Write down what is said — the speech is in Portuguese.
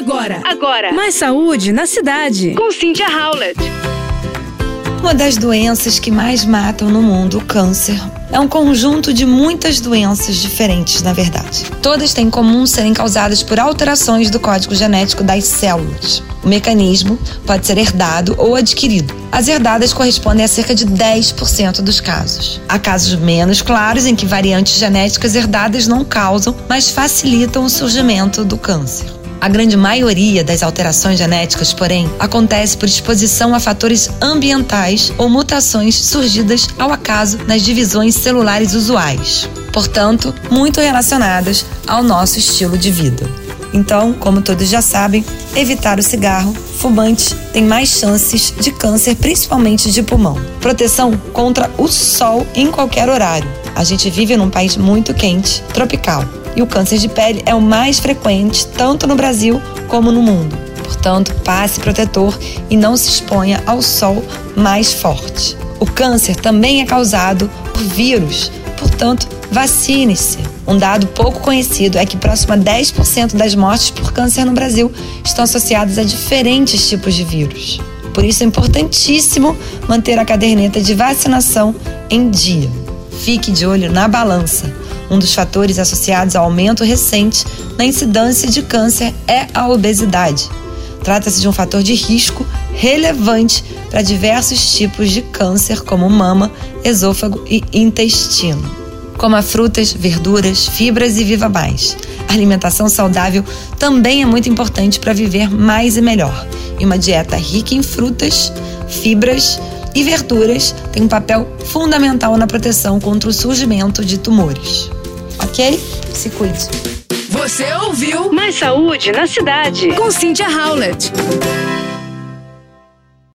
Agora, agora. Mais saúde na cidade. Com Cynthia Howlett. Uma das doenças que mais matam no mundo, o câncer, é um conjunto de muitas doenças diferentes, na verdade. Todas têm em comum serem causadas por alterações do código genético das células. O mecanismo pode ser herdado ou adquirido. As herdadas correspondem a cerca de 10% dos casos. Há casos menos claros em que variantes genéticas herdadas não causam, mas facilitam o surgimento do câncer. A grande maioria das alterações genéticas, porém, acontece por exposição a fatores ambientais ou mutações surgidas ao acaso nas divisões celulares usuais, portanto, muito relacionadas ao nosso estilo de vida. Então, como todos já sabem, evitar o cigarro fumante tem mais chances de câncer, principalmente de pulmão. Proteção contra o sol em qualquer horário. A gente vive num país muito quente, tropical e o câncer de pele é o mais frequente tanto no Brasil como no mundo. Portanto, passe protetor e não se exponha ao sol mais forte. O câncer também é causado por vírus, portanto, vacine-se. Um dado pouco conhecido é que próximo a 10% das mortes por câncer no Brasil estão associadas a diferentes tipos de vírus. Por isso é importantíssimo manter a caderneta de vacinação em dia. Fique de olho na balança. Um dos fatores associados ao aumento recente na incidência de câncer é a obesidade. Trata-se de um fator de risco relevante para diversos tipos de câncer, como mama, esôfago e intestino. Coma frutas, verduras, fibras e viva mais. A alimentação saudável também é muito importante para viver mais e melhor. E uma dieta rica em frutas, fibras e verduras tem um papel fundamental na proteção contra o surgimento de tumores ok? Se cuide. Você ouviu Mais Saúde na Cidade com Cynthia Howlett.